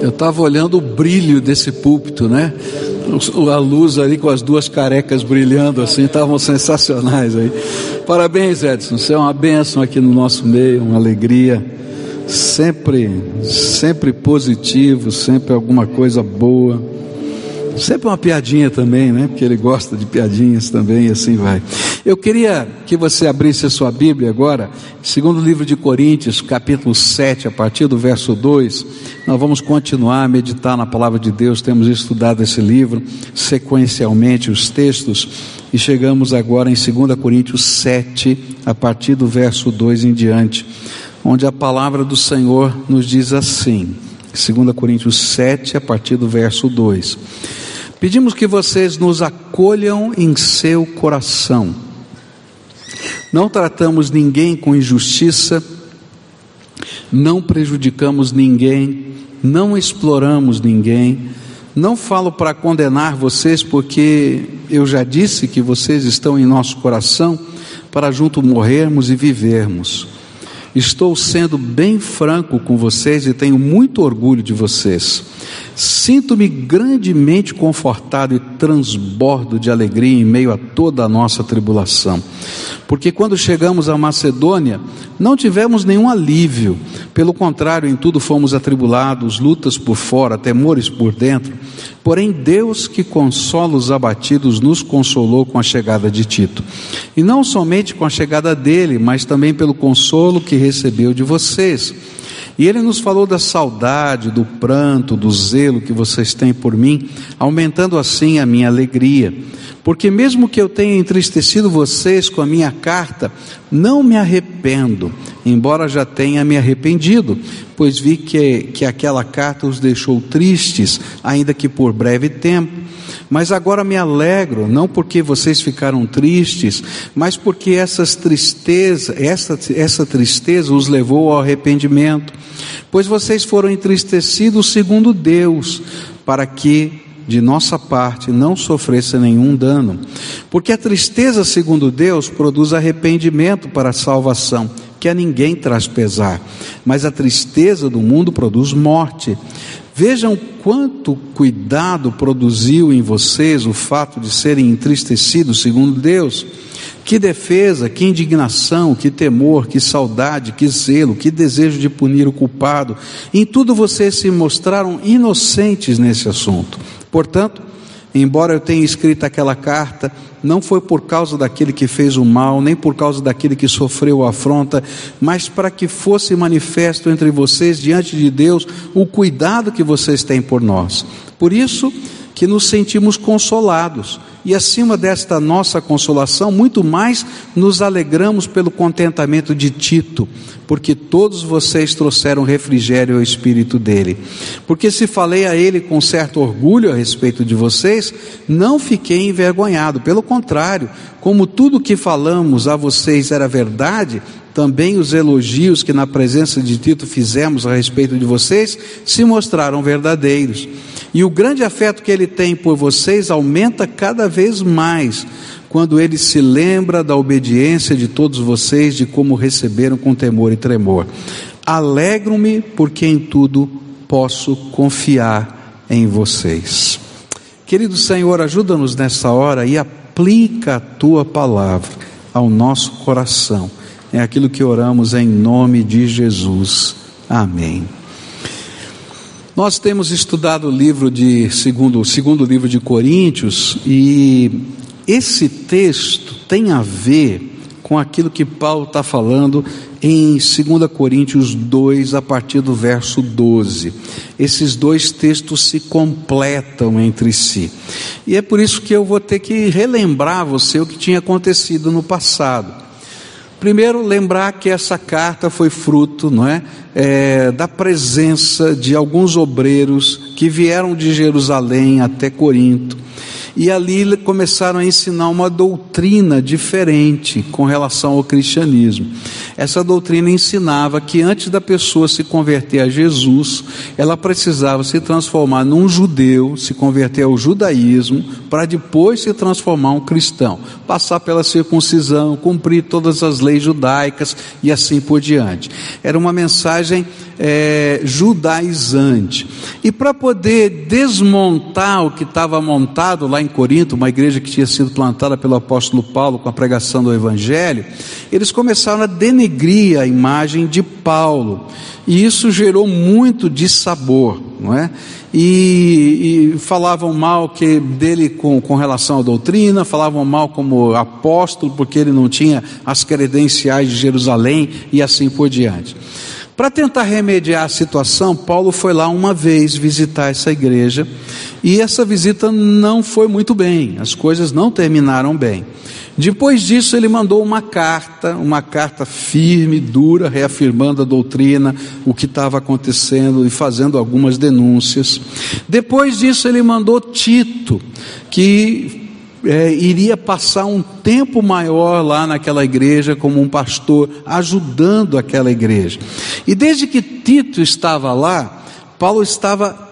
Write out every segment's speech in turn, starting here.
Eu estava olhando o brilho desse púlpito, né? A luz ali com as duas carecas brilhando assim, estavam sensacionais aí. Parabéns, Edson. Você é uma bênção aqui no nosso meio, uma alegria. Sempre, sempre positivo, sempre alguma coisa boa. Sempre uma piadinha também, né? Porque ele gosta de piadinhas também e assim vai. Eu queria que você abrisse a sua Bíblia agora, segundo livro de Coríntios, capítulo 7, a partir do verso 2. Nós vamos continuar a meditar na palavra de Deus, temos estudado esse livro sequencialmente, os textos, e chegamos agora em 2 Coríntios 7, a partir do verso 2 em diante, onde a palavra do Senhor nos diz assim. 2 Coríntios 7, a partir do verso 2. Pedimos que vocês nos acolham em seu coração não tratamos ninguém com injustiça, não prejudicamos ninguém, não exploramos ninguém. Não falo para condenar vocês, porque eu já disse que vocês estão em nosso coração para junto morrermos e vivermos. Estou sendo bem franco com vocês e tenho muito orgulho de vocês. Sinto-me grandemente confortado e transbordo de alegria em meio a toda a nossa tribulação. Porque quando chegamos à Macedônia, não tivemos nenhum alívio, pelo contrário, em tudo fomos atribulados, lutas por fora, temores por dentro. Porém, Deus que consola os abatidos nos consolou com a chegada de Tito. E não somente com a chegada dele, mas também pelo consolo que recebeu de vocês. E ele nos falou da saudade, do pranto, do zelo que vocês têm por mim, aumentando assim a minha alegria. Porque mesmo que eu tenha entristecido vocês com a minha carta, não me arrependo, embora já tenha me arrependido, pois vi que, que aquela carta os deixou tristes, ainda que por breve tempo. Mas agora me alegro, não porque vocês ficaram tristes, mas porque essas tristeza, essa, essa tristeza os levou ao arrependimento. Pois vocês foram entristecidos segundo Deus, para que de nossa parte não sofresse nenhum dano. Porque a tristeza, segundo Deus, produz arrependimento para a salvação, que a ninguém traz pesar, mas a tristeza do mundo produz morte. Vejam quanto cuidado produziu em vocês o fato de serem entristecidos segundo Deus. Que defesa, que indignação, que temor, que saudade, que zelo, que desejo de punir o culpado. Em tudo vocês se mostraram inocentes nesse assunto. Portanto, embora eu tenha escrito aquela carta, não foi por causa daquele que fez o mal, nem por causa daquele que sofreu a afronta, mas para que fosse manifesto entre vocês, diante de Deus, o cuidado que vocês têm por nós. Por isso que nos sentimos consolados e acima desta nossa consolação, muito mais nos alegramos pelo contentamento de Tito, porque todos vocês trouxeram refrigério ao espírito dele. Porque se falei a ele com certo orgulho a respeito de vocês, não fiquei envergonhado, pelo contrário, como tudo que falamos a vocês era verdade, também os elogios que na presença de Tito fizemos a respeito de vocês se mostraram verdadeiros. E o grande afeto que ele tem por vocês aumenta cada vez mais quando ele se lembra da obediência de todos vocês, de como receberam com temor e tremor. Alegro-me porque em tudo posso confiar em vocês. Querido Senhor, ajuda-nos nessa hora e aplica a tua palavra ao nosso coração. É aquilo que oramos em nome de Jesus. Amém. Nós temos estudado o livro de segundo, segundo livro de Coríntios e esse texto tem a ver com aquilo que Paulo está falando em 2 Coríntios 2, a partir do verso 12. Esses dois textos se completam entre si. E é por isso que eu vou ter que relembrar você o que tinha acontecido no passado. Primeiro, lembrar que essa carta foi fruto, não é, é, da presença de alguns obreiros que vieram de Jerusalém até Corinto e ali começaram a ensinar uma doutrina diferente com relação ao cristianismo. Essa doutrina ensinava que antes da pessoa se converter a Jesus, ela precisava se transformar num judeu, se converter ao judaísmo, para depois se transformar um cristão, passar pela circuncisão, cumprir todas as leis judaicas e assim por diante. Era uma mensagem mensagem é, judaizante. E para poder desmontar o que estava montado lá em Corinto, uma igreja que tinha sido plantada pelo apóstolo Paulo com a pregação do Evangelho, eles começaram a denegrir a imagem de Paulo. E isso gerou muito dissabor, não é? E, e, falavam mal que dele com, com relação à doutrina, falavam mal como apóstolo, porque ele não tinha as credenciais de Jerusalém e assim por diante. Para tentar remediar a situação, Paulo foi lá uma vez visitar essa igreja e essa visita não foi muito bem, as coisas não terminaram bem. Depois disso, ele mandou uma carta, uma carta firme, dura, reafirmando a doutrina, o que estava acontecendo e fazendo algumas denúncias. Depois disso, ele mandou Tito, que é, iria passar um tempo maior lá naquela igreja como um pastor, ajudando aquela igreja. E desde que Tito estava lá, Paulo estava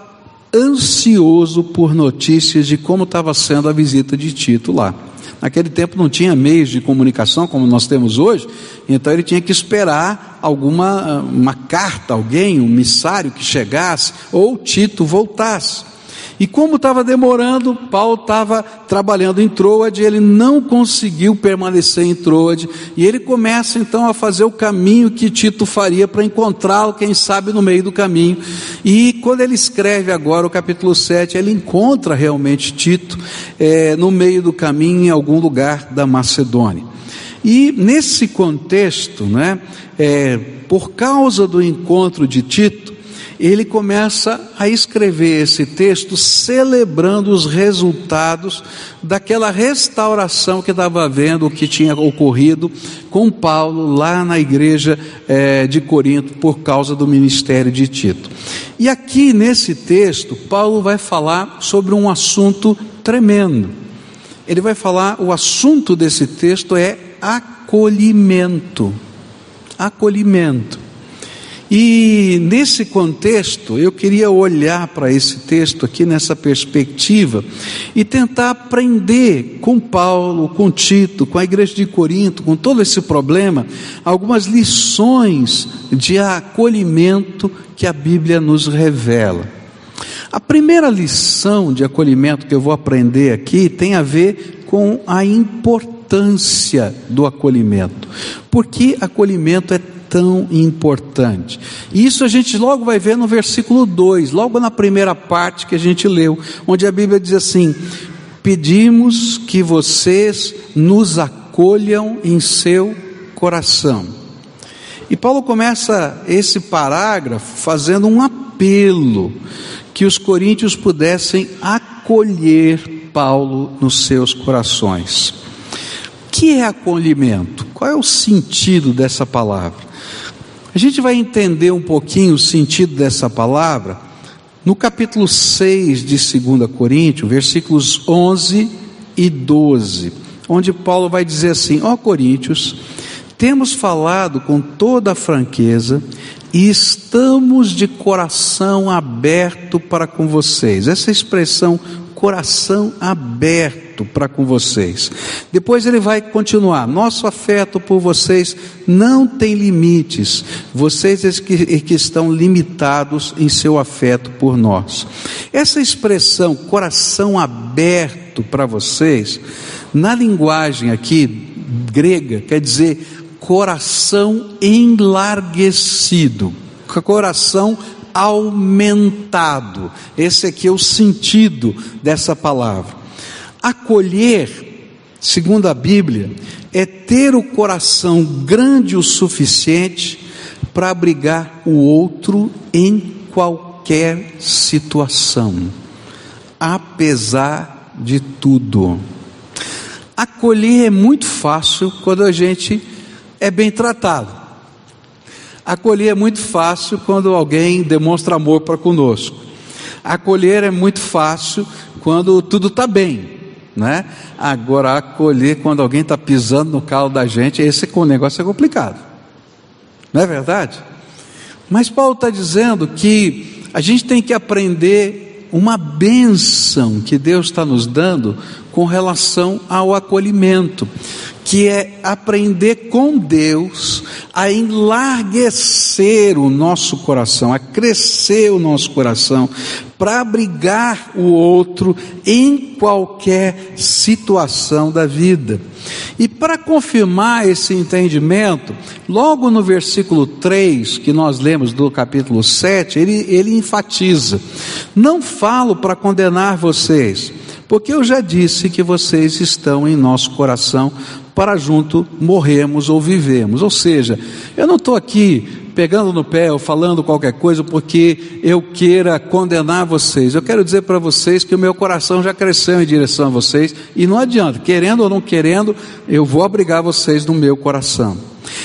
ansioso por notícias de como estava sendo a visita de Tito lá. Naquele tempo não tinha meios de comunicação como nós temos hoje, então ele tinha que esperar alguma uma carta, alguém, um missário que chegasse, ou Tito voltasse. E como estava demorando, Paulo estava trabalhando em Troade, ele não conseguiu permanecer em Troade, e ele começa então a fazer o caminho que Tito faria para encontrá-lo, quem sabe no meio do caminho. E quando ele escreve agora o capítulo 7, ele encontra realmente Tito é, no meio do caminho, em algum lugar da Macedônia. E nesse contexto, né, é, por causa do encontro de Tito, ele começa a escrever esse texto celebrando os resultados daquela restauração que estava havendo, que tinha ocorrido com Paulo lá na igreja é, de Corinto por causa do ministério de Tito. E aqui nesse texto, Paulo vai falar sobre um assunto tremendo. Ele vai falar, o assunto desse texto é acolhimento. Acolhimento. E nesse contexto, eu queria olhar para esse texto aqui nessa perspectiva e tentar aprender com Paulo, com Tito, com a igreja de Corinto, com todo esse problema, algumas lições de acolhimento que a Bíblia nos revela. A primeira lição de acolhimento que eu vou aprender aqui tem a ver com a importância do acolhimento. Porque acolhimento é tão importante. Isso a gente logo vai ver no versículo 2, logo na primeira parte que a gente leu, onde a Bíblia diz assim: Pedimos que vocês nos acolham em seu coração. E Paulo começa esse parágrafo fazendo um apelo que os coríntios pudessem acolher Paulo nos seus corações. Que é acolhimento? Qual é o sentido dessa palavra? A gente vai entender um pouquinho o sentido dessa palavra no capítulo 6 de 2 Coríntios, versículos 11 e 12, onde Paulo vai dizer assim: Ó oh, Coríntios, temos falado com toda a franqueza e estamos de coração aberto para com vocês. Essa expressão coração aberto para com vocês. Depois ele vai continuar: nosso afeto por vocês não tem limites, vocês é que, é que estão limitados em seu afeto por nós. Essa expressão, coração aberto para vocês, na linguagem aqui grega, quer dizer coração enlarguecido, coração aumentado. Esse aqui é o sentido dessa palavra. Acolher, segundo a Bíblia, é ter o coração grande o suficiente para abrigar o outro em qualquer situação, apesar de tudo. Acolher é muito fácil quando a gente é bem tratado. Acolher é muito fácil quando alguém demonstra amor para conosco. Acolher é muito fácil quando tudo está bem, né? Agora acolher quando alguém está pisando no calo da gente, esse negócio é complicado, não é verdade? Mas Paulo está dizendo que a gente tem que aprender uma bênção que Deus está nos dando com relação ao acolhimento, que é aprender com Deus a enlarguecer o nosso coração, a crescer o nosso coração, para abrigar o outro em qualquer situação da vida. E para confirmar esse entendimento, logo no versículo 3, que nós lemos do capítulo 7, ele, ele enfatiza: Não falo para condenar vocês, porque eu já disse que vocês estão em nosso coração para junto morremos ou vivemos. Ou seja, eu não estou aqui pegando no pé ou falando qualquer coisa porque eu queira condenar vocês. Eu quero dizer para vocês que o meu coração já cresceu em direção a vocês e não adianta, querendo ou não querendo, eu vou abrigar vocês no meu coração.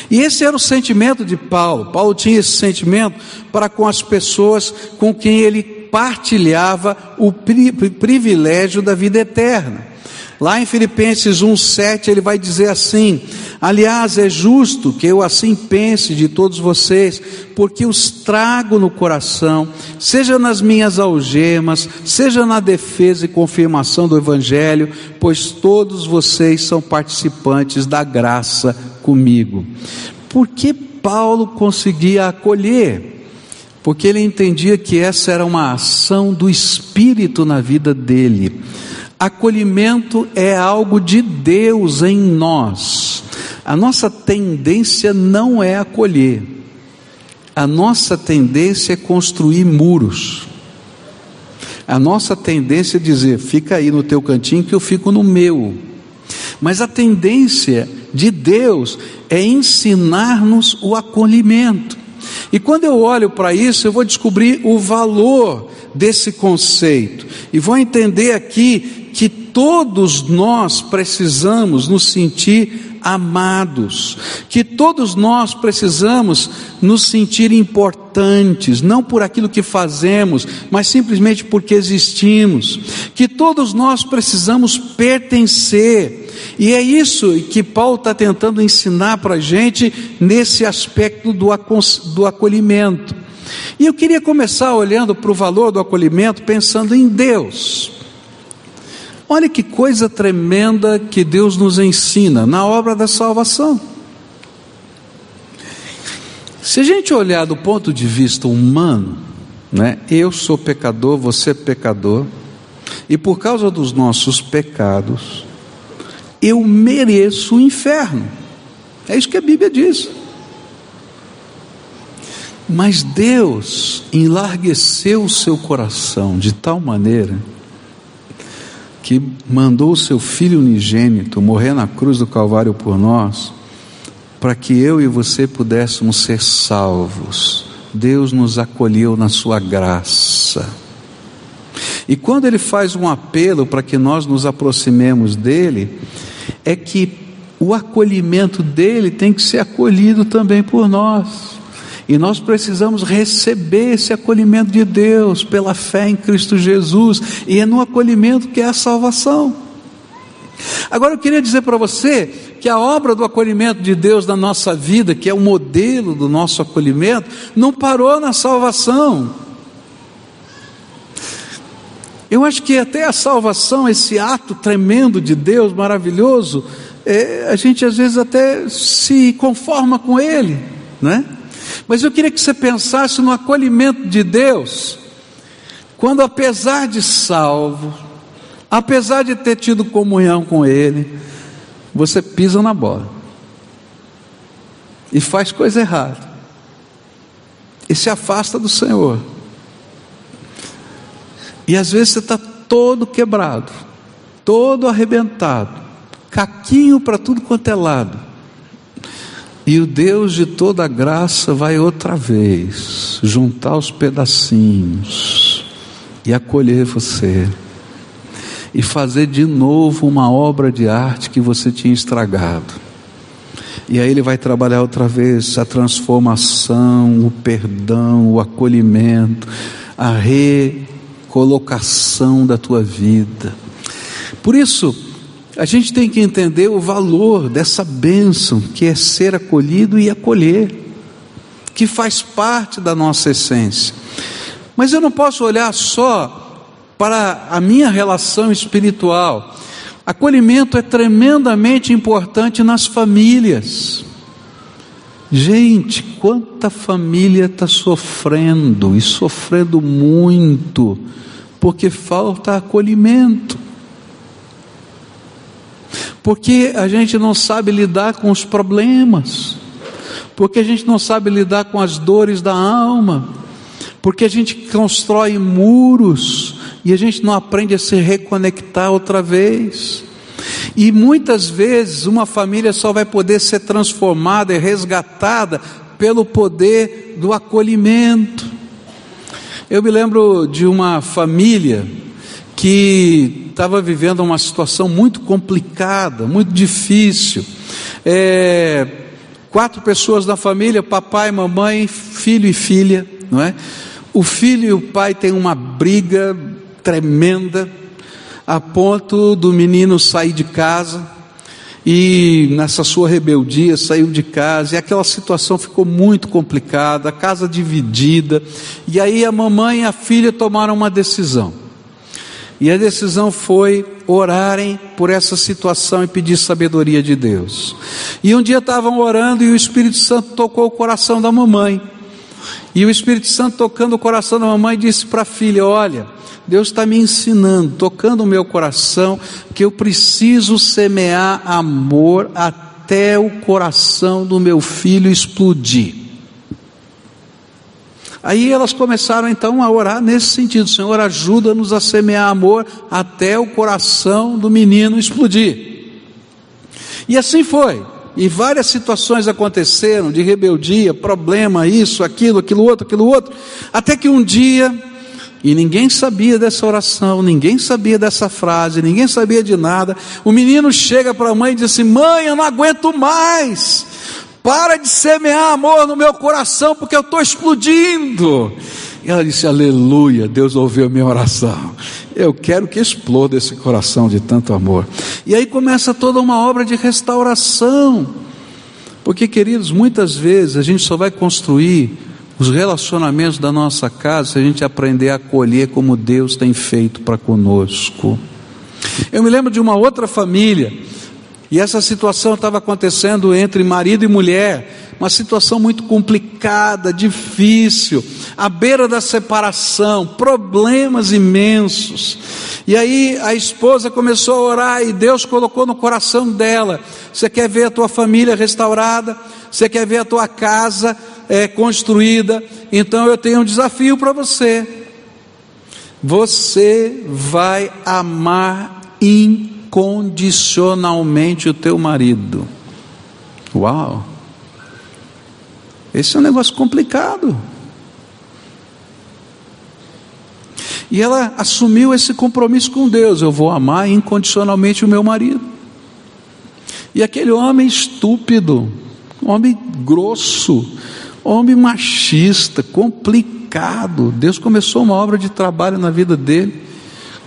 E esse era o sentimento de Paulo. Paulo tinha esse sentimento para com as pessoas com quem ele partilhava o privilégio da vida eterna. Lá em Filipenses 1,7 ele vai dizer assim: Aliás, é justo que eu assim pense de todos vocês, porque os trago no coração, seja nas minhas algemas, seja na defesa e confirmação do Evangelho, pois todos vocês são participantes da graça comigo. Por que Paulo conseguia acolher? Porque ele entendia que essa era uma ação do Espírito na vida dele. Acolhimento é algo de Deus em nós. A nossa tendência não é acolher, a nossa tendência é construir muros. A nossa tendência é dizer: fica aí no teu cantinho que eu fico no meu. Mas a tendência de Deus é ensinar-nos o acolhimento. E quando eu olho para isso, eu vou descobrir o valor desse conceito e vou entender aqui todos nós precisamos nos sentir amados, que todos nós precisamos nos sentir importantes, não por aquilo que fazemos, mas simplesmente porque existimos, que todos nós precisamos pertencer, e é isso que Paulo está tentando ensinar para a gente nesse aspecto do, do acolhimento. E eu queria começar olhando para o valor do acolhimento, pensando em Deus. Olha que coisa tremenda que Deus nos ensina na obra da salvação. Se a gente olhar do ponto de vista humano, né, eu sou pecador, você é pecador, e por causa dos nossos pecados, eu mereço o inferno. É isso que a Bíblia diz. Mas Deus enlargueceu o seu coração de tal maneira que mandou o seu Filho unigênito morrer na cruz do Calvário por nós, para que eu e você pudéssemos ser salvos. Deus nos acolheu na sua graça. E quando ele faz um apelo para que nós nos aproximemos dele, é que o acolhimento dele tem que ser acolhido também por nós. E nós precisamos receber esse acolhimento de Deus pela fé em Cristo Jesus, e é no acolhimento que é a salvação. Agora eu queria dizer para você que a obra do acolhimento de Deus na nossa vida, que é o modelo do nosso acolhimento, não parou na salvação. Eu acho que até a salvação, esse ato tremendo de Deus, maravilhoso, é, a gente às vezes até se conforma com ele, né? Mas eu queria que você pensasse no acolhimento de Deus, quando apesar de salvo, apesar de ter tido comunhão com Ele, você pisa na bola e faz coisa errada e se afasta do Senhor. E às vezes você está todo quebrado, todo arrebentado, caquinho para tudo quanto é lado. E o Deus de toda graça vai outra vez juntar os pedacinhos e acolher você e fazer de novo uma obra de arte que você tinha estragado. E aí ele vai trabalhar outra vez a transformação, o perdão, o acolhimento, a recolocação da tua vida. Por isso, a gente tem que entender o valor dessa bênção que é ser acolhido e acolher, que faz parte da nossa essência. Mas eu não posso olhar só para a minha relação espiritual, Acolhimento é tremendamente importante nas famílias. Gente, quanta família está sofrendo e sofrendo muito, porque falta acolhimento. Porque a gente não sabe lidar com os problemas, porque a gente não sabe lidar com as dores da alma, porque a gente constrói muros e a gente não aprende a se reconectar outra vez. E muitas vezes uma família só vai poder ser transformada e resgatada pelo poder do acolhimento. Eu me lembro de uma família que estava vivendo uma situação muito complicada, muito difícil. É, quatro pessoas da família, papai, mamãe, filho e filha, não é? O filho e o pai têm uma briga tremenda, a ponto do menino sair de casa e nessa sua rebeldia saiu de casa e aquela situação ficou muito complicada, a casa dividida. E aí a mamãe e a filha tomaram uma decisão. E a decisão foi orarem por essa situação e pedir sabedoria de Deus. E um dia estavam orando e o Espírito Santo tocou o coração da mamãe. E o Espírito Santo tocando o coração da mamãe disse para a filha: Olha, Deus está me ensinando, tocando o meu coração, que eu preciso semear amor até o coração do meu filho explodir. Aí elas começaram então a orar nesse sentido: Senhor, ajuda-nos a semear amor até o coração do menino explodir. E assim foi. E várias situações aconteceram de rebeldia, problema, isso, aquilo, aquilo outro, aquilo outro, até que um dia e ninguém sabia dessa oração, ninguém sabia dessa frase, ninguém sabia de nada. O menino chega para a mãe e diz assim: Mãe, eu não aguento mais. Para de semear amor no meu coração, porque eu estou explodindo. E ela disse: Aleluia, Deus ouviu a minha oração. Eu quero que exploda esse coração de tanto amor. E aí começa toda uma obra de restauração. Porque, queridos, muitas vezes a gente só vai construir os relacionamentos da nossa casa, se a gente aprender a acolher como Deus tem feito para conosco. Eu me lembro de uma outra família, e essa situação estava acontecendo entre marido e mulher, uma situação muito complicada, difícil, à beira da separação, problemas imensos. E aí a esposa começou a orar e Deus colocou no coração dela: Você quer ver a tua família restaurada? Você quer ver a tua casa é, construída. Então eu tenho um desafio para você. Você vai amar incondicionalmente o teu marido. Uau! Esse é um negócio complicado. E ela assumiu esse compromisso com Deus: eu vou amar incondicionalmente o meu marido. E aquele homem estúpido, homem grosso, Homem machista, complicado. Deus começou uma obra de trabalho na vida dele.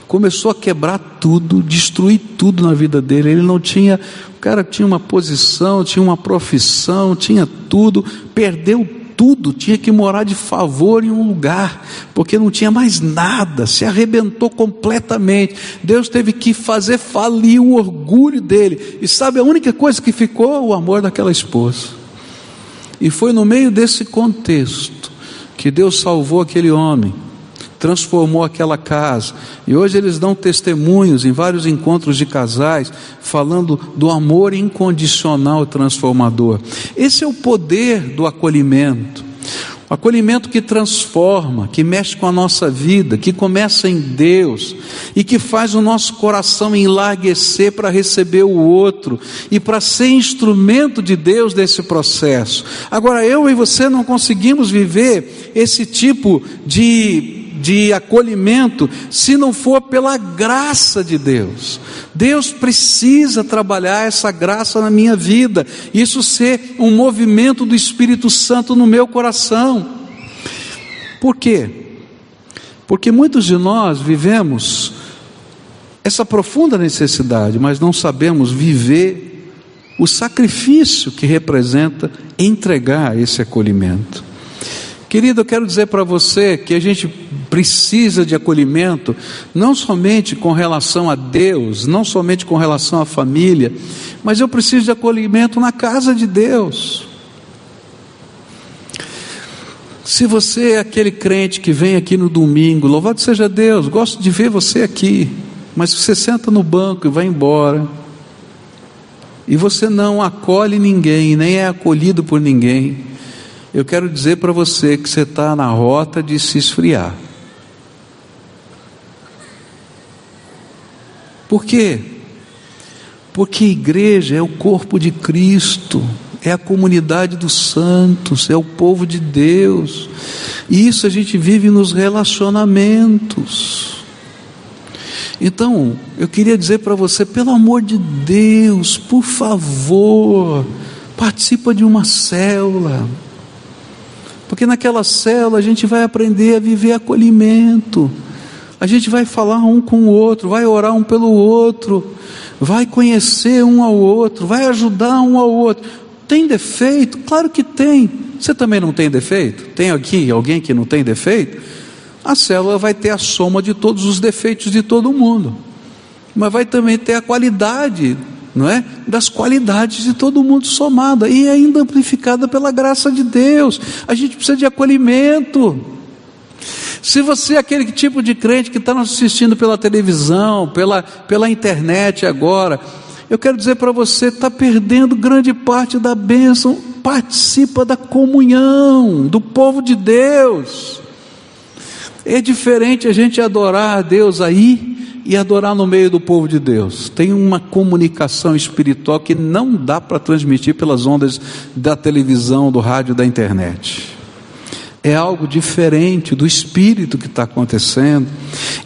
Começou a quebrar tudo, destruir tudo na vida dele. Ele não tinha, o cara tinha uma posição, tinha uma profissão, tinha tudo, perdeu tudo, tinha que morar de favor em um lugar, porque não tinha mais nada, se arrebentou completamente. Deus teve que fazer falir o orgulho dele. E sabe a única coisa que ficou? O amor daquela esposa. E foi no meio desse contexto que Deus salvou aquele homem, transformou aquela casa. E hoje eles dão testemunhos em vários encontros de casais, falando do amor incondicional transformador. Esse é o poder do acolhimento. O acolhimento que transforma, que mexe com a nossa vida, que começa em Deus e que faz o nosso coração enlarguecer para receber o outro e para ser instrumento de Deus nesse processo. Agora, eu e você não conseguimos viver esse tipo de de acolhimento se não for pela graça de Deus. Deus precisa trabalhar essa graça na minha vida, isso ser um movimento do Espírito Santo no meu coração. Por quê? Porque muitos de nós vivemos essa profunda necessidade, mas não sabemos viver o sacrifício que representa entregar esse acolhimento. Querido, eu quero dizer para você que a gente precisa de acolhimento, não somente com relação a Deus, não somente com relação à família, mas eu preciso de acolhimento na casa de Deus. Se você é aquele crente que vem aqui no domingo, louvado seja Deus, gosto de ver você aqui, mas você senta no banco e vai embora, e você não acolhe ninguém, nem é acolhido por ninguém, eu quero dizer para você que você está na rota de se esfriar. Por quê? Porque igreja é o corpo de Cristo é a comunidade dos santos, é o povo de Deus. E isso a gente vive nos relacionamentos. Então, eu queria dizer para você, pelo amor de Deus, por favor, participa de uma célula. Porque naquela célula a gente vai aprender a viver acolhimento. A gente vai falar um com o outro, vai orar um pelo outro, vai conhecer um ao outro, vai ajudar um ao outro. Tem defeito? Claro que tem. Você também não tem defeito? Tem aqui alguém que não tem defeito? A célula vai ter a soma de todos os defeitos de todo mundo, mas vai também ter a qualidade, não é? Das qualidades de todo mundo somada e ainda amplificada pela graça de Deus. A gente precisa de acolhimento. Se você é aquele tipo de crente que está nos assistindo pela televisão, pela, pela internet agora, eu quero dizer para você, está perdendo grande parte da bênção, participa da comunhão do povo de Deus. É diferente a gente adorar a Deus aí e adorar no meio do povo de Deus. Tem uma comunicação espiritual que não dá para transmitir pelas ondas da televisão, do rádio, da internet é algo diferente do espírito que está acontecendo.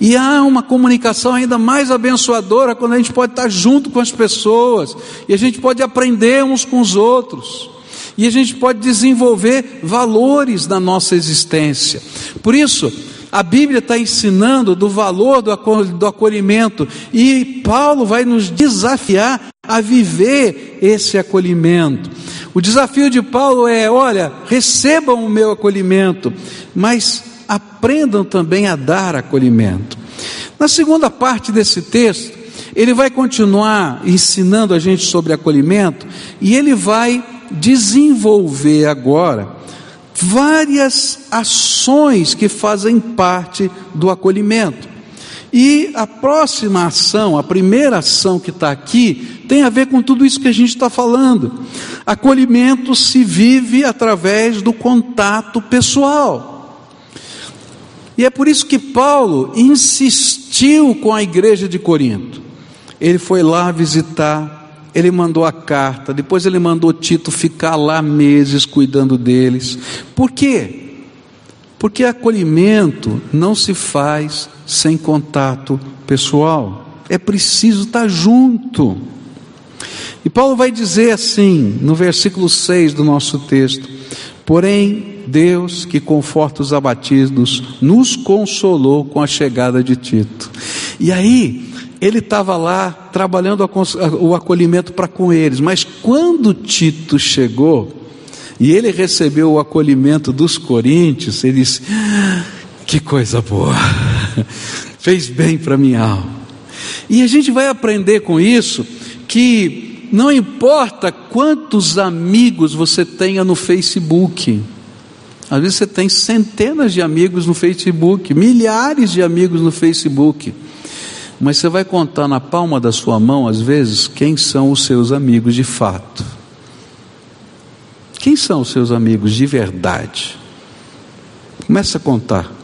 E há uma comunicação ainda mais abençoadora quando a gente pode estar junto com as pessoas e a gente pode aprender uns com os outros. E a gente pode desenvolver valores na nossa existência. Por isso, a Bíblia está ensinando do valor do acolhimento e Paulo vai nos desafiar a viver esse acolhimento. O desafio de Paulo é: olha, recebam o meu acolhimento, mas aprendam também a dar acolhimento. Na segunda parte desse texto, ele vai continuar ensinando a gente sobre acolhimento e ele vai desenvolver agora várias ações que fazem parte do acolhimento. E a próxima ação, a primeira ação que está aqui, tem a ver com tudo isso que a gente está falando. Acolhimento se vive através do contato pessoal. E é por isso que Paulo insistiu com a igreja de Corinto. Ele foi lá visitar, ele mandou a carta, depois ele mandou Tito ficar lá meses cuidando deles. Por quê? Porque acolhimento não se faz sem contato pessoal. É preciso estar junto. E Paulo vai dizer assim, no versículo 6 do nosso texto: Porém, Deus que conforta os abatidos, nos consolou com a chegada de Tito. E aí, ele estava lá trabalhando o acolhimento para com eles, mas quando Tito chegou, e ele recebeu o acolhimento dos coríntios, ele disse: Que coisa boa! fez bem para minha alma. E a gente vai aprender com isso que não importa quantos amigos você tenha no Facebook, às vezes você tem centenas de amigos no Facebook, milhares de amigos no Facebook, mas você vai contar na palma da sua mão, às vezes, quem são os seus amigos de fato. Quem são os seus amigos de verdade? Começa a contar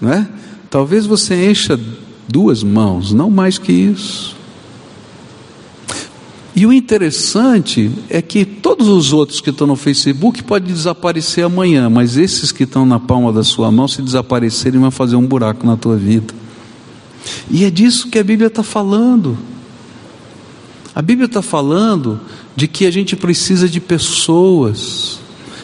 não é? Talvez você encha duas mãos, não mais que isso. E o interessante é que todos os outros que estão no Facebook podem desaparecer amanhã, mas esses que estão na palma da sua mão, se desaparecerem, vão fazer um buraco na tua vida. E é disso que a Bíblia está falando. A Bíblia está falando de que a gente precisa de pessoas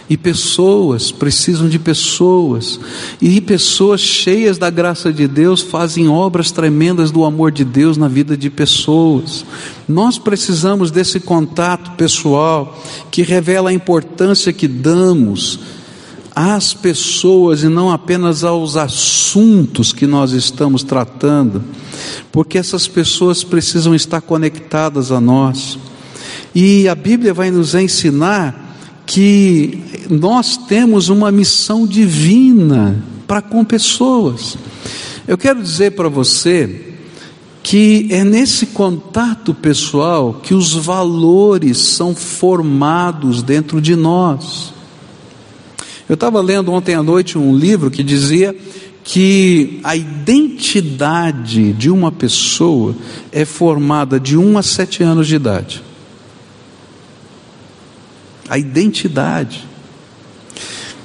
e pessoas precisam de pessoas, e pessoas cheias da graça de Deus fazem obras tremendas do amor de Deus na vida de pessoas. Nós precisamos desse contato pessoal que revela a importância que damos às pessoas e não apenas aos assuntos que nós estamos tratando, porque essas pessoas precisam estar conectadas a nós. E a Bíblia vai nos ensinar que nós temos uma missão divina para com pessoas. Eu quero dizer para você que é nesse contato pessoal que os valores são formados dentro de nós. Eu estava lendo ontem à noite um livro que dizia que a identidade de uma pessoa é formada de 1 a 7 anos de idade. A identidade.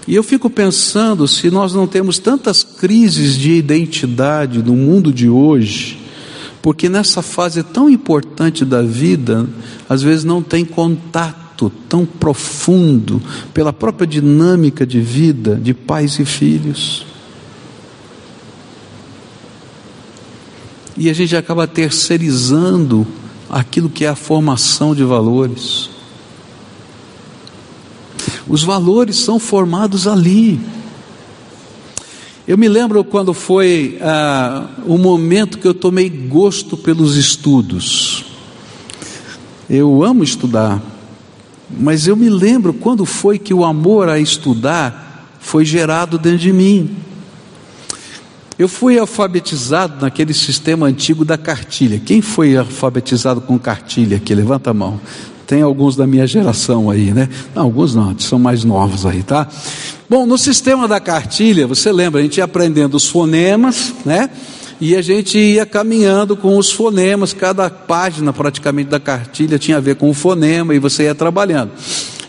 E eu fico pensando se nós não temos tantas crises de identidade no mundo de hoje, porque nessa fase tão importante da vida, às vezes não tem contato tão profundo pela própria dinâmica de vida de pais e filhos. E a gente acaba terceirizando aquilo que é a formação de valores. Os valores são formados ali. Eu me lembro quando foi ah, o momento que eu tomei gosto pelos estudos. Eu amo estudar, mas eu me lembro quando foi que o amor a estudar foi gerado dentro de mim. Eu fui alfabetizado naquele sistema antigo da cartilha. Quem foi alfabetizado com cartilha aqui? Levanta a mão. Tem alguns da minha geração aí, né? Não, alguns não, são mais novos aí, tá? Bom, no sistema da cartilha, você lembra, a gente ia aprendendo os fonemas, né? E a gente ia caminhando com os fonemas, cada página praticamente da cartilha tinha a ver com o fonema e você ia trabalhando.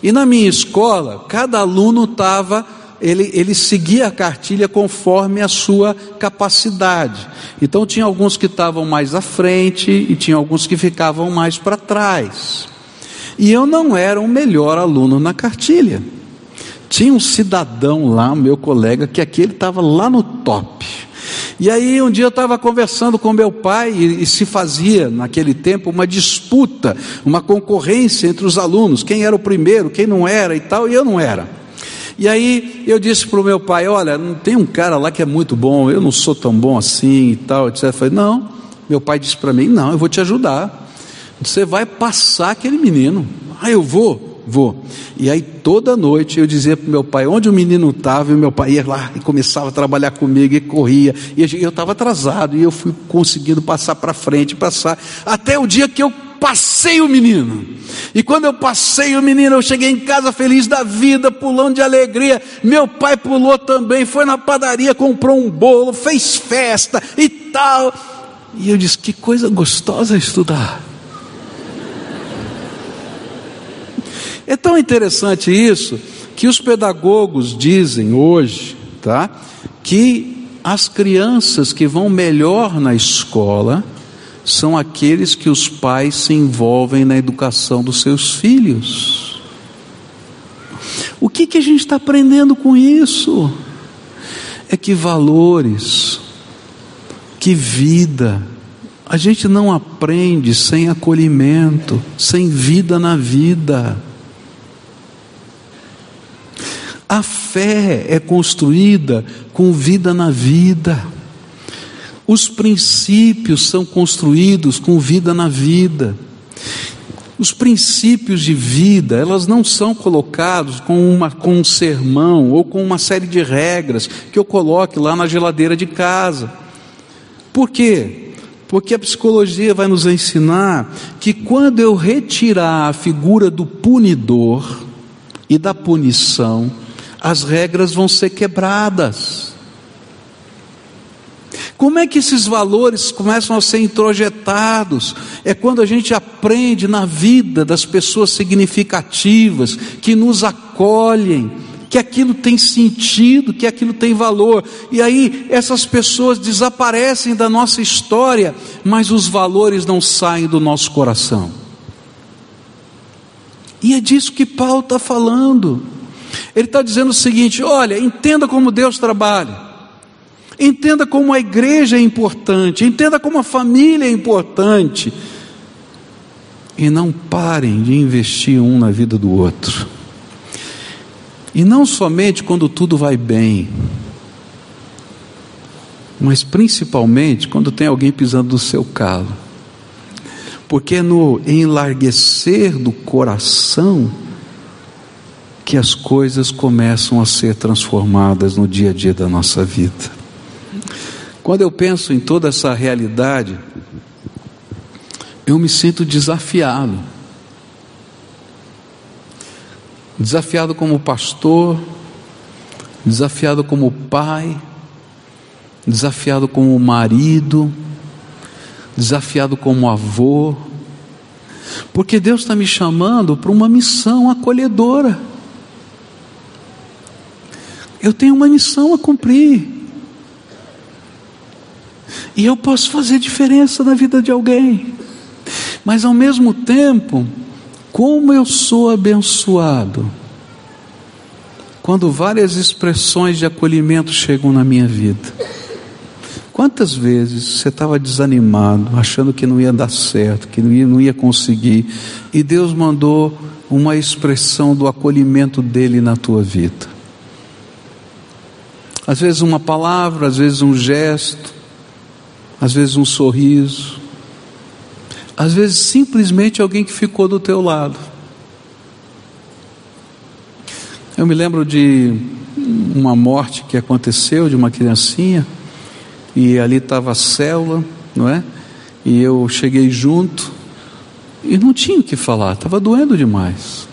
E na minha escola, cada aluno estava ele, ele seguia a cartilha conforme a sua capacidade. Então, tinha alguns que estavam mais à frente e tinha alguns que ficavam mais para trás. E eu não era o melhor aluno na cartilha. Tinha um cidadão lá, meu colega, que aquele estava lá no top. E aí um dia eu estava conversando com meu pai e, e, se fazia naquele tempo uma disputa, uma concorrência entre os alunos, quem era o primeiro, quem não era e tal, e eu não era. E aí eu disse para o meu pai, olha, não tem um cara lá que é muito bom, eu não sou tão bom assim e tal, etc. Eu falei, não, meu pai disse para mim, não, eu vou te ajudar. Você vai passar aquele menino. Ah, eu vou? Vou. E aí toda noite eu dizia para meu pai onde o menino estava, e meu pai ia lá e começava a trabalhar comigo e corria. E eu estava atrasado e eu fui conseguindo passar para frente, passar, até o dia que eu passei o menino. E quando eu passei o menino, eu cheguei em casa feliz da vida, pulando de alegria. Meu pai pulou também, foi na padaria, comprou um bolo, fez festa e tal. E eu disse: que coisa gostosa estudar. É tão interessante isso que os pedagogos dizem hoje, tá? Que as crianças que vão melhor na escola são aqueles que os pais se envolvem na educação dos seus filhos. O que, que a gente está aprendendo com isso? É que valores, que vida, a gente não aprende sem acolhimento, sem vida na vida. A fé é construída com vida na vida. Os princípios são construídos com vida na vida. Os princípios de vida, elas não são colocados com, uma, com um sermão ou com uma série de regras que eu coloque lá na geladeira de casa. Por quê? Porque a psicologia vai nos ensinar que quando eu retirar a figura do punidor e da punição, as regras vão ser quebradas. Como é que esses valores começam a ser introjetados? É quando a gente aprende na vida das pessoas significativas, que nos acolhem, que aquilo tem sentido, que aquilo tem valor. E aí essas pessoas desaparecem da nossa história, mas os valores não saem do nosso coração. E é disso que Paulo está falando. Ele está dizendo o seguinte: olha, entenda como Deus trabalha. Entenda como a igreja é importante, entenda como a família é importante. E não parem de investir um na vida do outro. E não somente quando tudo vai bem, mas principalmente quando tem alguém pisando no seu calo. Porque no enlarguecer do coração que as coisas começam a ser transformadas no dia a dia da nossa vida. Quando eu penso em toda essa realidade, eu me sinto desafiado. Desafiado como pastor, desafiado como pai, desafiado como marido, desafiado como avô, porque Deus está me chamando para uma missão acolhedora. Eu tenho uma missão a cumprir. E eu posso fazer diferença na vida de alguém. Mas ao mesmo tempo, como eu sou abençoado quando várias expressões de acolhimento chegam na minha vida. Quantas vezes você estava desanimado, achando que não ia dar certo, que não ia, não ia conseguir, e Deus mandou uma expressão do acolhimento dele na tua vida? Às vezes uma palavra, às vezes um gesto, às vezes um sorriso, às vezes simplesmente alguém que ficou do teu lado. Eu me lembro de uma morte que aconteceu de uma criancinha, e ali estava a célula, não é? E eu cheguei junto, e não tinha o que falar, estava doendo demais.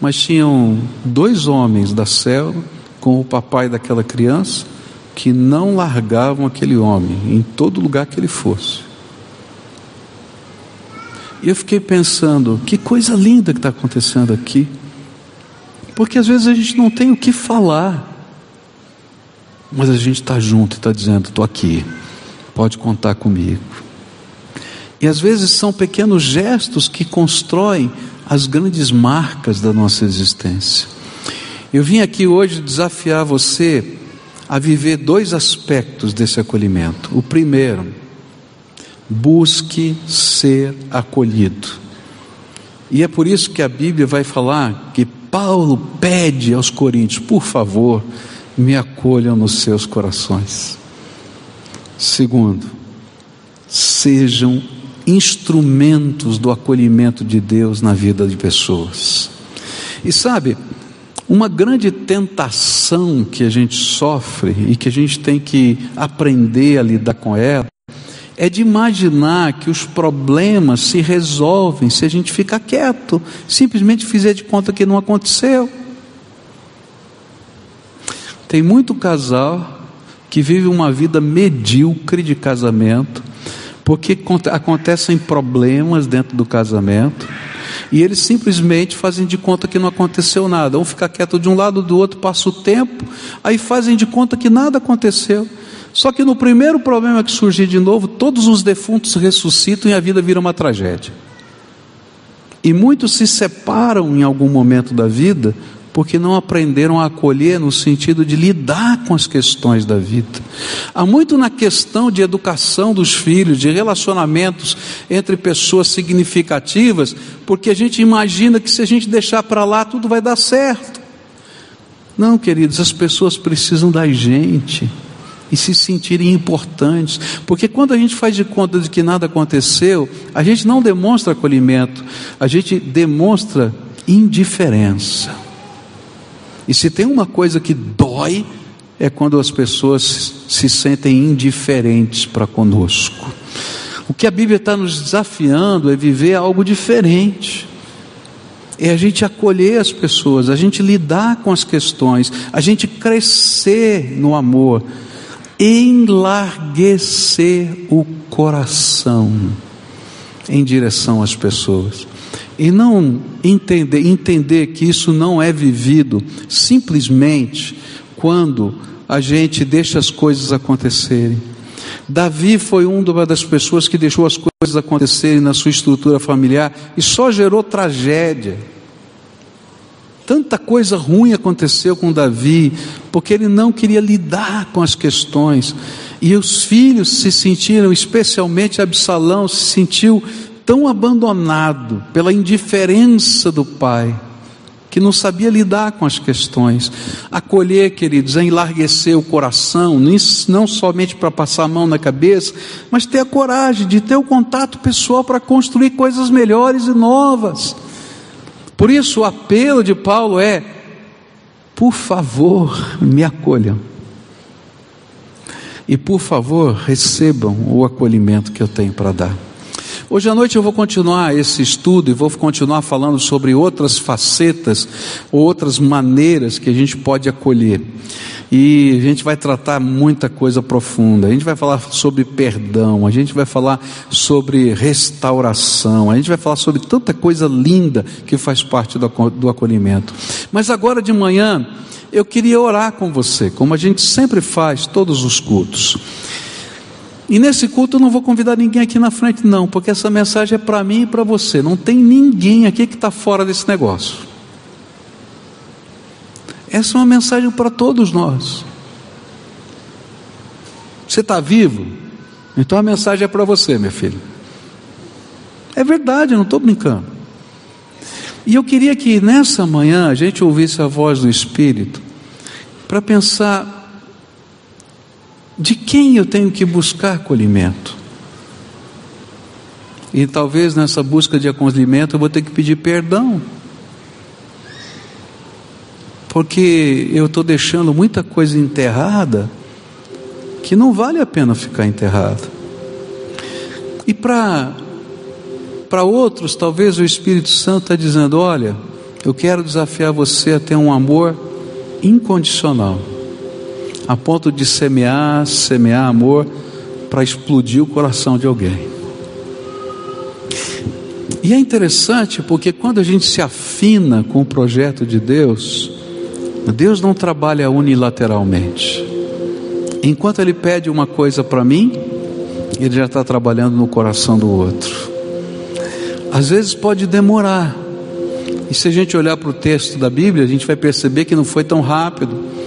Mas tinham dois homens da célula com o papai daquela criança que não largavam aquele homem em todo lugar que ele fosse. E eu fiquei pensando, que coisa linda que está acontecendo aqui. Porque às vezes a gente não tem o que falar, mas a gente está junto e está dizendo: estou aqui, pode contar comigo. E às vezes são pequenos gestos que constroem as grandes marcas da nossa existência. Eu vim aqui hoje desafiar você a viver dois aspectos desse acolhimento. O primeiro, busque ser acolhido. E é por isso que a Bíblia vai falar que Paulo pede aos coríntios, por favor, me acolham nos seus corações. Segundo, sejam instrumentos do acolhimento de Deus na vida de pessoas. E sabe, uma grande tentação que a gente sofre e que a gente tem que aprender a lidar com ela é de imaginar que os problemas se resolvem se a gente ficar quieto, simplesmente fizer de conta que não aconteceu. Tem muito casal que vive uma vida medíocre de casamento, porque acontecem problemas dentro do casamento e eles simplesmente fazem de conta que não aconteceu nada. Um fica quieto de um lado, do outro, passa o tempo, aí fazem de conta que nada aconteceu. Só que no primeiro problema que surgir de novo, todos os defuntos ressuscitam e a vida vira uma tragédia. E muitos se separam em algum momento da vida porque não aprenderam a acolher no sentido de lidar com as questões da vida. Há muito na questão de educação dos filhos, de relacionamentos entre pessoas significativas, porque a gente imagina que se a gente deixar para lá tudo vai dar certo. Não, queridos, as pessoas precisam da gente e se sentirem importantes, porque quando a gente faz de conta de que nada aconteceu, a gente não demonstra acolhimento, a gente demonstra indiferença. E se tem uma coisa que dói, é quando as pessoas se sentem indiferentes para conosco. O que a Bíblia está nos desafiando é viver algo diferente. É a gente acolher as pessoas, a gente lidar com as questões, a gente crescer no amor, enlarguecer o coração em direção às pessoas e não entender, entender que isso não é vivido simplesmente quando a gente deixa as coisas acontecerem. Davi foi uma das pessoas que deixou as coisas acontecerem na sua estrutura familiar e só gerou tragédia. Tanta coisa ruim aconteceu com Davi, porque ele não queria lidar com as questões. E os filhos se sentiram, especialmente Absalão, se sentiu tão abandonado pela indiferença do pai, que não sabia lidar com as questões. Acolher, queridos, é enlarguecer o coração, não somente para passar a mão na cabeça, mas ter a coragem de ter o contato pessoal para construir coisas melhores e novas. Por isso, o apelo de Paulo é: por favor, me acolham. E por favor, recebam o acolhimento que eu tenho para dar. Hoje à noite eu vou continuar esse estudo e vou continuar falando sobre outras facetas, outras maneiras que a gente pode acolher. E a gente vai tratar muita coisa profunda. A gente vai falar sobre perdão, a gente vai falar sobre restauração, a gente vai falar sobre tanta coisa linda que faz parte do acolhimento. Mas agora de manhã eu queria orar com você, como a gente sempre faz todos os cultos. E nesse culto eu não vou convidar ninguém aqui na frente, não, porque essa mensagem é para mim e para você. Não tem ninguém aqui que está fora desse negócio. Essa é uma mensagem para todos nós. Você está vivo? Então a mensagem é para você, meu filho. É verdade, eu não estou brincando. E eu queria que nessa manhã a gente ouvisse a voz do Espírito para pensar de quem eu tenho que buscar acolhimento? E talvez nessa busca de acolhimento eu vou ter que pedir perdão. Porque eu estou deixando muita coisa enterrada que não vale a pena ficar enterrada. E para outros, talvez o Espírito Santo está dizendo: olha, eu quero desafiar você a ter um amor incondicional a ponto de semear, semear amor para explodir o coração de alguém. E é interessante porque quando a gente se afina com o projeto de Deus, Deus não trabalha unilateralmente. Enquanto Ele pede uma coisa para mim, Ele já está trabalhando no coração do outro. Às vezes pode demorar, e se a gente olhar para o texto da Bíblia, a gente vai perceber que não foi tão rápido.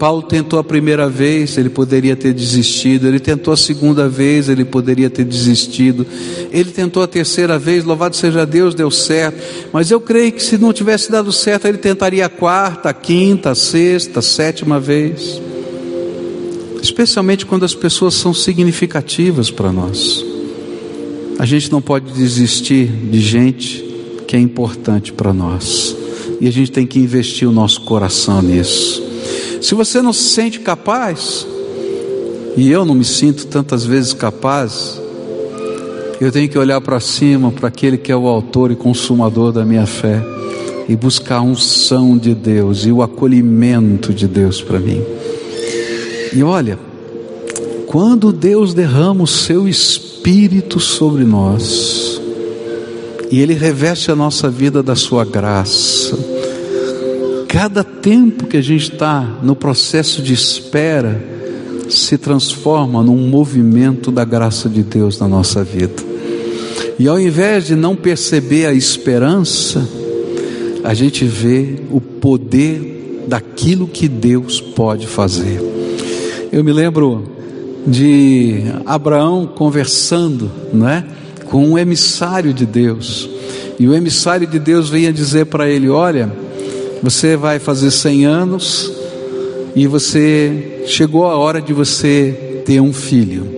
Paulo tentou a primeira vez, ele poderia ter desistido. Ele tentou a segunda vez, ele poderia ter desistido. Ele tentou a terceira vez, louvado seja Deus, deu certo. Mas eu creio que se não tivesse dado certo, ele tentaria a quarta, a quinta, a sexta, a sétima vez. Especialmente quando as pessoas são significativas para nós. A gente não pode desistir de gente que é importante para nós. E a gente tem que investir o nosso coração nisso. Se você não se sente capaz, e eu não me sinto tantas vezes capaz, eu tenho que olhar para cima, para aquele que é o autor e consumador da minha fé, e buscar a unção de Deus e o acolhimento de Deus para mim. E olha, quando Deus derrama o seu espírito sobre nós, e Ele reveste a nossa vida da sua graça, cada tempo que a gente está no processo de espera, se transforma num movimento da graça de Deus na nossa vida. E ao invés de não perceber a esperança, a gente vê o poder daquilo que Deus pode fazer. Eu me lembro de Abraão conversando, não é, com um emissário de Deus. E o emissário de Deus vinha dizer para ele: Olha, você vai fazer 100 anos e você chegou a hora de você ter um filho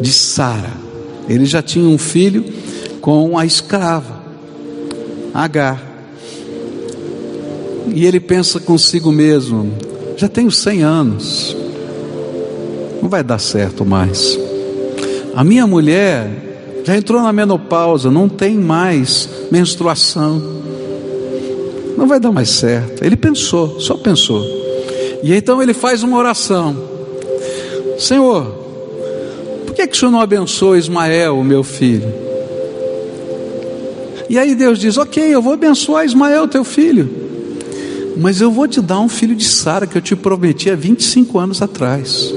de Sara. Ele já tinha um filho com a escrava Agar. E ele pensa consigo mesmo: já tenho 100 anos, não vai dar certo mais. A minha mulher já entrou na menopausa, não tem mais menstruação não vai dar mais certo. Ele pensou, só pensou. E então ele faz uma oração: Senhor, por que, que o Senhor não abençoa Ismael, o meu filho? E aí Deus diz: Ok, eu vou abençoar Ismael, teu filho, mas eu vou te dar um filho de Sara que eu te prometi há 25 anos atrás.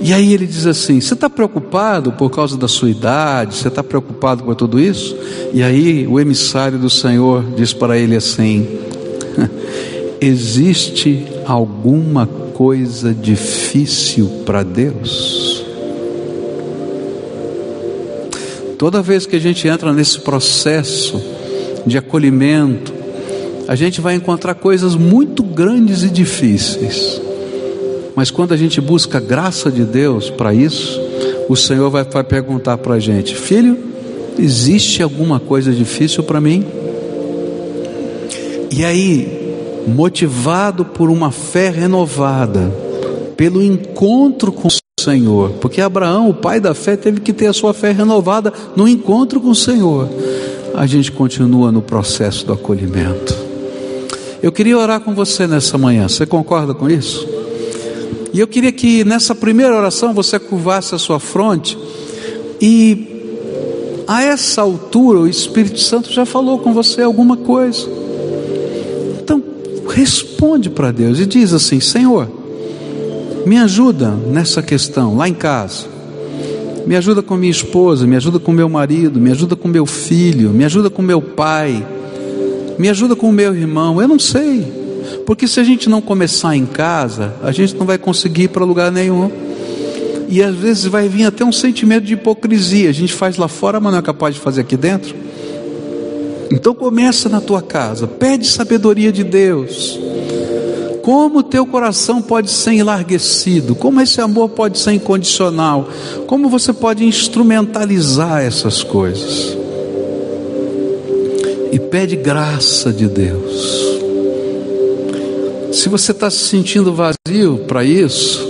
E aí ele diz assim: Você está preocupado por causa da sua idade? Você está preocupado com tudo isso? E aí o emissário do Senhor diz para ele assim: Existe alguma coisa difícil para Deus? Toda vez que a gente entra nesse processo de acolhimento, a gente vai encontrar coisas muito grandes e difíceis. Mas quando a gente busca a graça de Deus para isso, o Senhor vai, perguntar para a gente: Filho, existe alguma coisa difícil para mim? E aí, motivado por uma fé renovada, pelo encontro com o Senhor, porque Abraão, o pai da fé, teve que ter a sua fé renovada no encontro com o Senhor. A gente continua no processo do acolhimento. Eu queria orar com você nessa manhã, você concorda com isso? E eu queria que nessa primeira oração você curvasse a sua fronte e a essa altura o Espírito Santo já falou com você alguma coisa. Então, responde para Deus e diz assim: Senhor, me ajuda nessa questão, lá em casa. Me ajuda com minha esposa, me ajuda com meu marido, me ajuda com meu filho, me ajuda com meu pai, me ajuda com meu irmão. Eu não sei, porque se a gente não começar em casa, a gente não vai conseguir ir para lugar nenhum. E às vezes vai vir até um sentimento de hipocrisia. A gente faz lá fora, mas não é capaz de fazer aqui dentro. Então começa na tua casa, pede sabedoria de Deus. Como o teu coração pode ser enlarguecido, como esse amor pode ser incondicional, como você pode instrumentalizar essas coisas. E pede graça de Deus. Se você está se sentindo vazio para isso,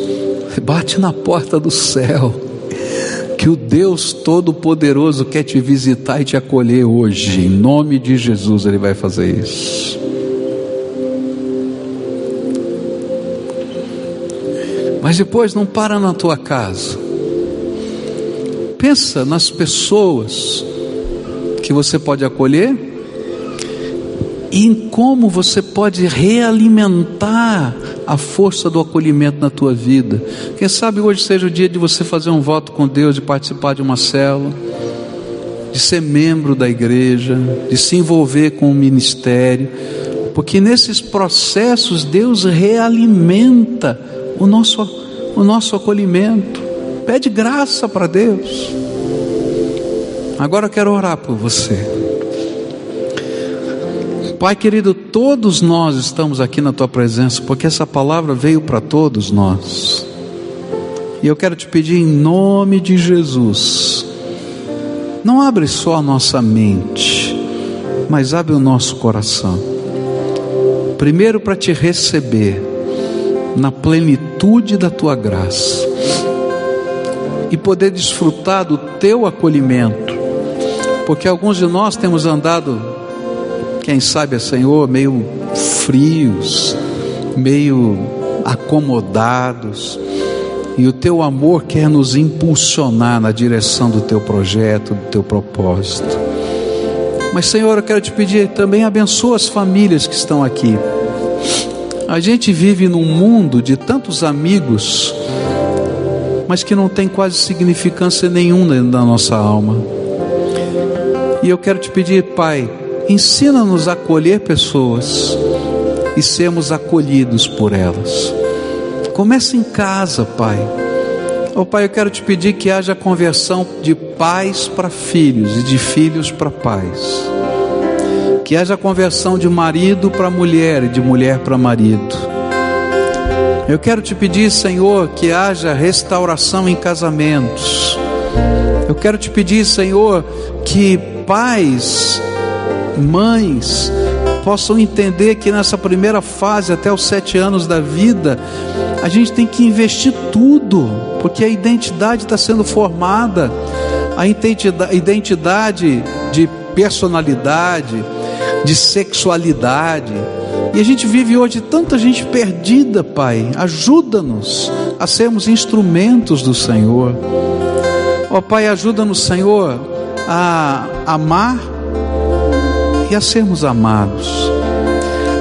bate na porta do céu, que o Deus Todo-Poderoso quer te visitar e te acolher hoje, em nome de Jesus, Ele vai fazer isso. Mas depois não para na tua casa. Pensa nas pessoas que você pode acolher e em como você pode realimentar a força do acolhimento na tua vida. Quem sabe hoje seja o dia de você fazer um voto com Deus, de participar de uma célula, de ser membro da igreja, de se envolver com o ministério, porque nesses processos Deus realimenta o nosso, o nosso acolhimento. Pede graça para Deus. Agora eu quero orar por você. Pai querido, todos nós estamos aqui na tua presença, porque essa palavra veio para todos nós. E eu quero te pedir em nome de Jesus, não abre só a nossa mente, mas abre o nosso coração. Primeiro para te receber na plenitude da tua graça e poder desfrutar do teu acolhimento, porque alguns de nós temos andado, quem sabe, Senhor, meio frios, meio acomodados, e o teu amor quer nos impulsionar na direção do teu projeto, do teu propósito. Mas, Senhor, eu quero te pedir também abençoa as famílias que estão aqui. A gente vive num mundo de tantos amigos, mas que não tem quase significância nenhuma da nossa alma. E eu quero te pedir, Pai, ensina-nos a acolher pessoas e sermos acolhidos por elas. Começa em casa, Pai. Oh, Pai, eu quero te pedir que haja conversão de pais para filhos e de filhos para pais que haja conversão de marido para mulher e de mulher para marido. Eu quero te pedir, Senhor, que haja restauração em casamentos. Eu quero te pedir, Senhor, que pais, mães, possam entender que nessa primeira fase, até os sete anos da vida, a gente tem que investir tudo, porque a identidade está sendo formada, a identidade de personalidade, de sexualidade. E a gente vive hoje tanta gente perdida, Pai. Ajuda-nos a sermos instrumentos do Senhor. Ó oh, Pai, ajuda-nos, Senhor, a amar e a sermos amados.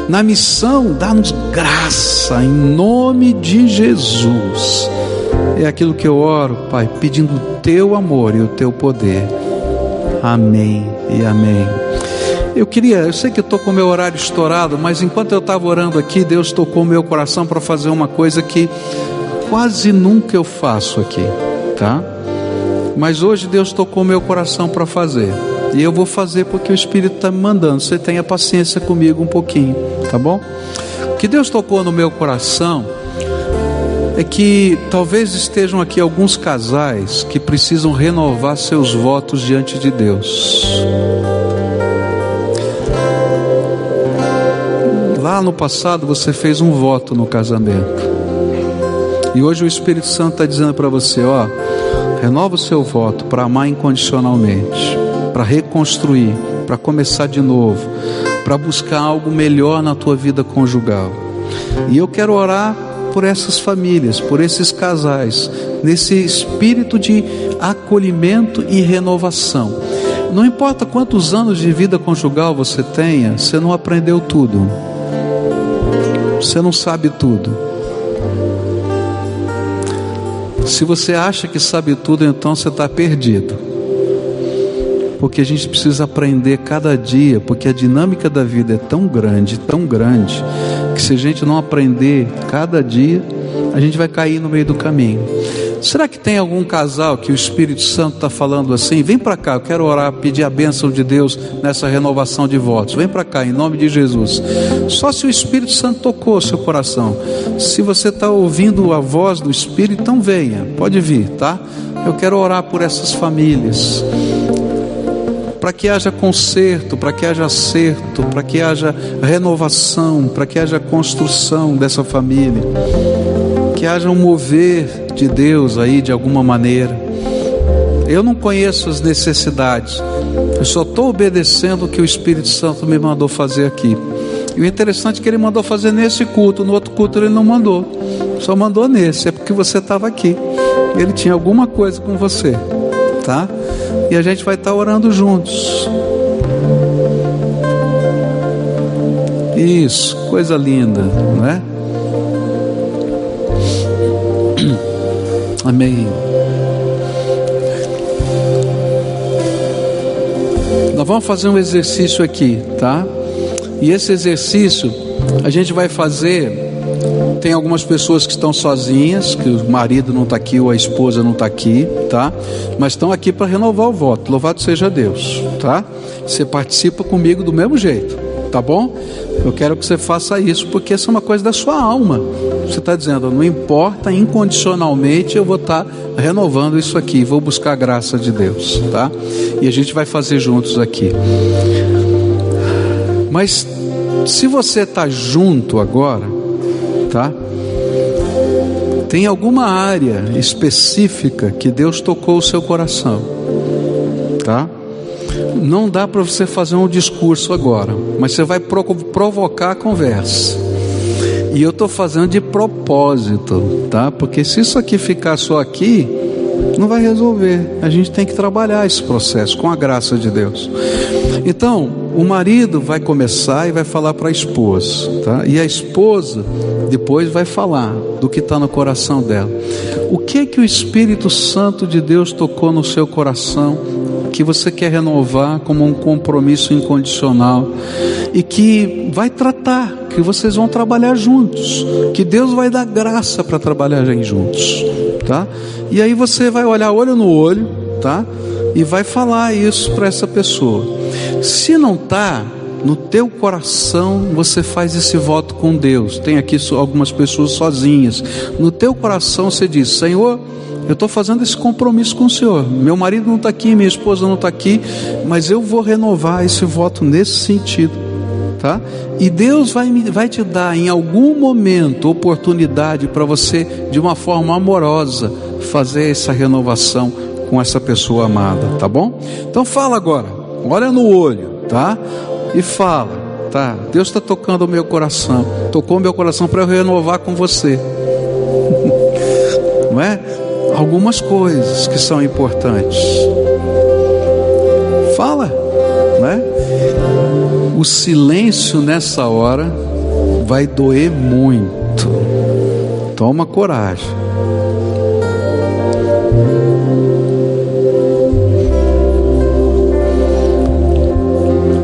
Na missão, dá-nos graça em nome de Jesus. É aquilo que eu oro, Pai, pedindo o teu amor e o teu poder. Amém e amém. Eu queria, eu sei que estou com o meu horário estourado, mas enquanto eu estava orando aqui, Deus tocou meu coração para fazer uma coisa que quase nunca eu faço aqui, tá? Mas hoje Deus tocou meu coração para fazer. E eu vou fazer porque o Espírito está me mandando. Você tenha paciência comigo um pouquinho, tá bom? O que Deus tocou no meu coração é que talvez estejam aqui alguns casais que precisam renovar seus votos diante de Deus. Lá no passado você fez um voto no casamento. E hoje o Espírito Santo está dizendo para você: ó, renova o seu voto para amar incondicionalmente, para reconstruir, para começar de novo, para buscar algo melhor na tua vida conjugal. E eu quero orar por essas famílias, por esses casais, nesse espírito de acolhimento e renovação. Não importa quantos anos de vida conjugal você tenha, você não aprendeu tudo, você não sabe tudo. Se você acha que sabe tudo, então você está perdido. Porque a gente precisa aprender cada dia, porque a dinâmica da vida é tão grande, tão grande, que se a gente não aprender cada dia, a gente vai cair no meio do caminho. Será que tem algum casal que o Espírito Santo está falando assim? Vem para cá, eu quero orar, pedir a bênção de Deus nessa renovação de votos. Vem para cá, em nome de Jesus. Só se o Espírito Santo tocou seu coração. Se você está ouvindo a voz do Espírito, então venha, pode vir, tá? Eu quero orar por essas famílias para que haja conserto, para que haja acerto, para que haja renovação, para que haja construção dessa família, que haja um mover de Deus aí de alguma maneira. Eu não conheço as necessidades, eu só estou obedecendo o que o Espírito Santo me mandou fazer aqui. E o interessante é que ele mandou fazer nesse culto, no outro culto ele não mandou, só mandou nesse, é porque você estava aqui. Ele tinha alguma coisa com você, tá? E a gente vai estar orando juntos. Isso, coisa linda, não é? Amém. Nós vamos fazer um exercício aqui, tá? E esse exercício a gente vai fazer tem algumas pessoas que estão sozinhas, que o marido não está aqui ou a esposa não está aqui, tá? Mas estão aqui para renovar o voto. Louvado seja Deus, tá? Você participa comigo do mesmo jeito, tá bom? Eu quero que você faça isso porque essa é uma coisa da sua alma. Você está dizendo, não importa, incondicionalmente eu vou estar tá renovando isso aqui, vou buscar a graça de Deus, tá? E a gente vai fazer juntos aqui. Mas se você está junto agora, tá? Tem alguma área específica que Deus tocou o seu coração, tá? Não dá para você fazer um discurso agora, mas você vai provocar a conversa. E eu estou fazendo de propósito, tá? Porque se isso aqui ficar só aqui, não vai resolver. A gente tem que trabalhar esse processo com a graça de Deus. Então, o marido vai começar e vai falar para a esposa, tá? E a esposa depois vai falar do que está no coração dela. O que que o Espírito Santo de Deus tocou no seu coração que você quer renovar como um compromisso incondicional e que vai tratar, que vocês vão trabalhar juntos, que Deus vai dar graça para trabalharem juntos, tá? E aí você vai olhar olho no olho, tá? E vai falar isso para essa pessoa. Se não tá, no teu coração você faz esse voto com Deus. Tem aqui algumas pessoas sozinhas. No teu coração você diz: Senhor, eu estou fazendo esse compromisso com o Senhor. Meu marido não está aqui, minha esposa não está aqui, mas eu vou renovar esse voto nesse sentido. Tá? E Deus vai, vai te dar em algum momento oportunidade para você, de uma forma amorosa, fazer essa renovação com essa pessoa amada, tá bom? Então fala agora, olha no olho, tá? e fala, tá? Deus está tocando o meu coração, tocou o meu coração para eu renovar com você, não é? Algumas coisas que são importantes. Fala, né? O silêncio nessa hora vai doer muito. Toma coragem.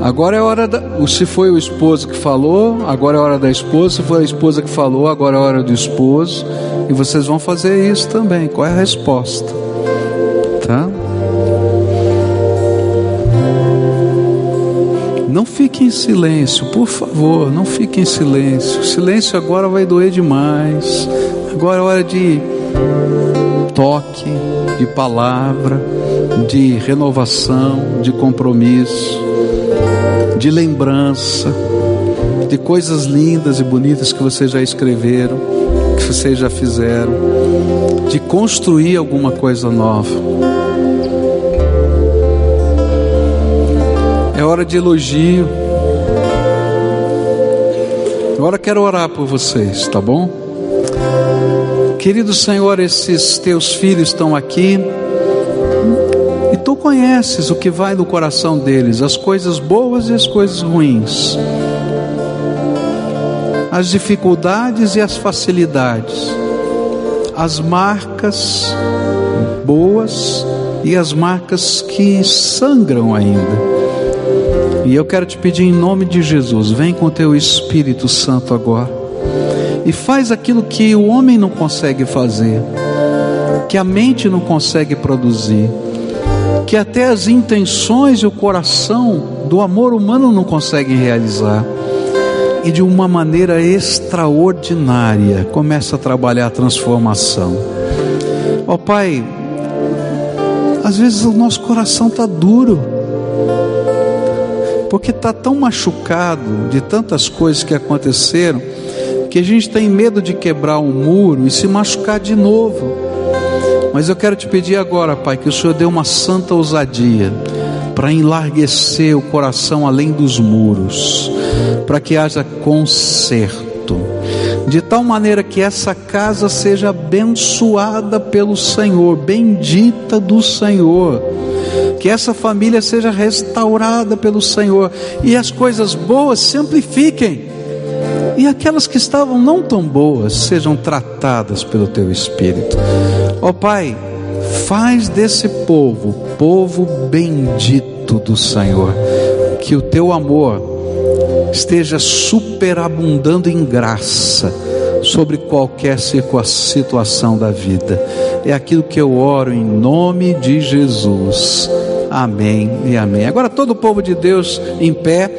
Agora é hora da. Se foi o esposo que falou, agora é hora da esposa. Se foi a esposa que falou, agora é hora do esposo. E vocês vão fazer isso também. Qual é a resposta? Tá? não fique em silêncio, por favor, não fique em silêncio. O silêncio agora vai doer demais. Agora é hora de toque, de palavra, de renovação, de compromisso, de lembrança, de coisas lindas e bonitas que vocês já escreveram, que vocês já fizeram, de construir alguma coisa nova. É hora de elogio. Agora quero orar por vocês, tá bom? Querido Senhor, esses teus filhos estão aqui tu conheces o que vai no coração deles, as coisas boas e as coisas ruins, as dificuldades e as facilidades, as marcas boas e as marcas que sangram ainda. E eu quero te pedir em nome de Jesus, vem com teu Espírito Santo agora. E faz aquilo que o homem não consegue fazer, que a mente não consegue produzir, que até as intenções e o coração do amor humano não conseguem realizar. E de uma maneira extraordinária começa a trabalhar a transformação. Ó oh, Pai, às vezes o nosso coração está duro porque está tão machucado de tantas coisas que aconteceram, que a gente tem medo de quebrar um muro e se machucar de novo. Mas eu quero te pedir agora, Pai, que o Senhor dê uma santa ousadia para enlarguecer o coração além dos muros, para que haja conserto, de tal maneira que essa casa seja abençoada pelo Senhor, bendita do Senhor que essa família seja restaurada pelo Senhor e as coisas boas se amplifiquem e aquelas que estavam não tão boas sejam tratadas pelo teu Espírito. Ó oh, Pai, faz desse povo povo bendito do Senhor, que o teu amor esteja superabundando em graça sobre qualquer situação da vida. É aquilo que eu oro em nome de Jesus. Amém e amém. Agora todo o povo de Deus em pé.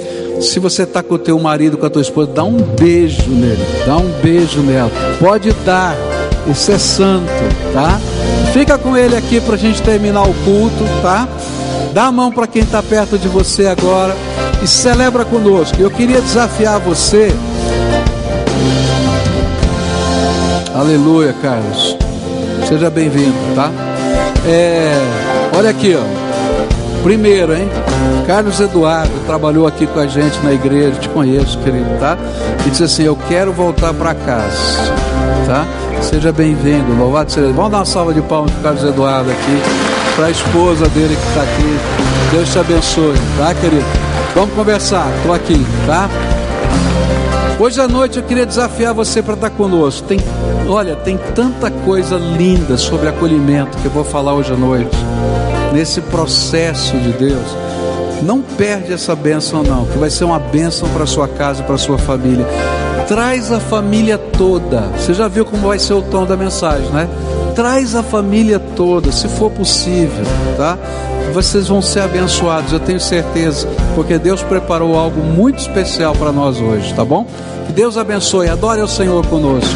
Se você está com o teu marido, com a tua esposa, dá um beijo nele, dá um beijo nela. Pode dar, isso é santo, tá? Fica com ele aqui para a gente terminar o culto, tá? Dá a mão para quem está perto de você agora e celebra conosco. Eu queria desafiar você. Aleluia, Carlos. Seja bem-vindo, tá? É, olha aqui, ó. Primeiro, hein? Carlos Eduardo trabalhou aqui com a gente na igreja, te conheço, querido, tá? E disse assim: Eu quero voltar para casa, tá? Seja bem-vindo, louvado seja. Vamos dar uma salva de palmas para Carlos Eduardo aqui, para a esposa dele que está aqui. Deus te abençoe, tá, querido? Vamos conversar, estou aqui, tá? Hoje à noite eu queria desafiar você para estar conosco. Tem, olha, tem tanta coisa linda sobre acolhimento que eu vou falar hoje à noite nesse processo de Deus, não perde essa bênção não, que vai ser uma bênção para sua casa, para sua família. Traz a família toda. Você já viu como vai ser o tom da mensagem, né? Traz a família toda, se for possível, tá? Vocês vão ser abençoados, eu tenho certeza, porque Deus preparou algo muito especial para nós hoje, tá bom? Que Deus abençoe, adore o Senhor conosco.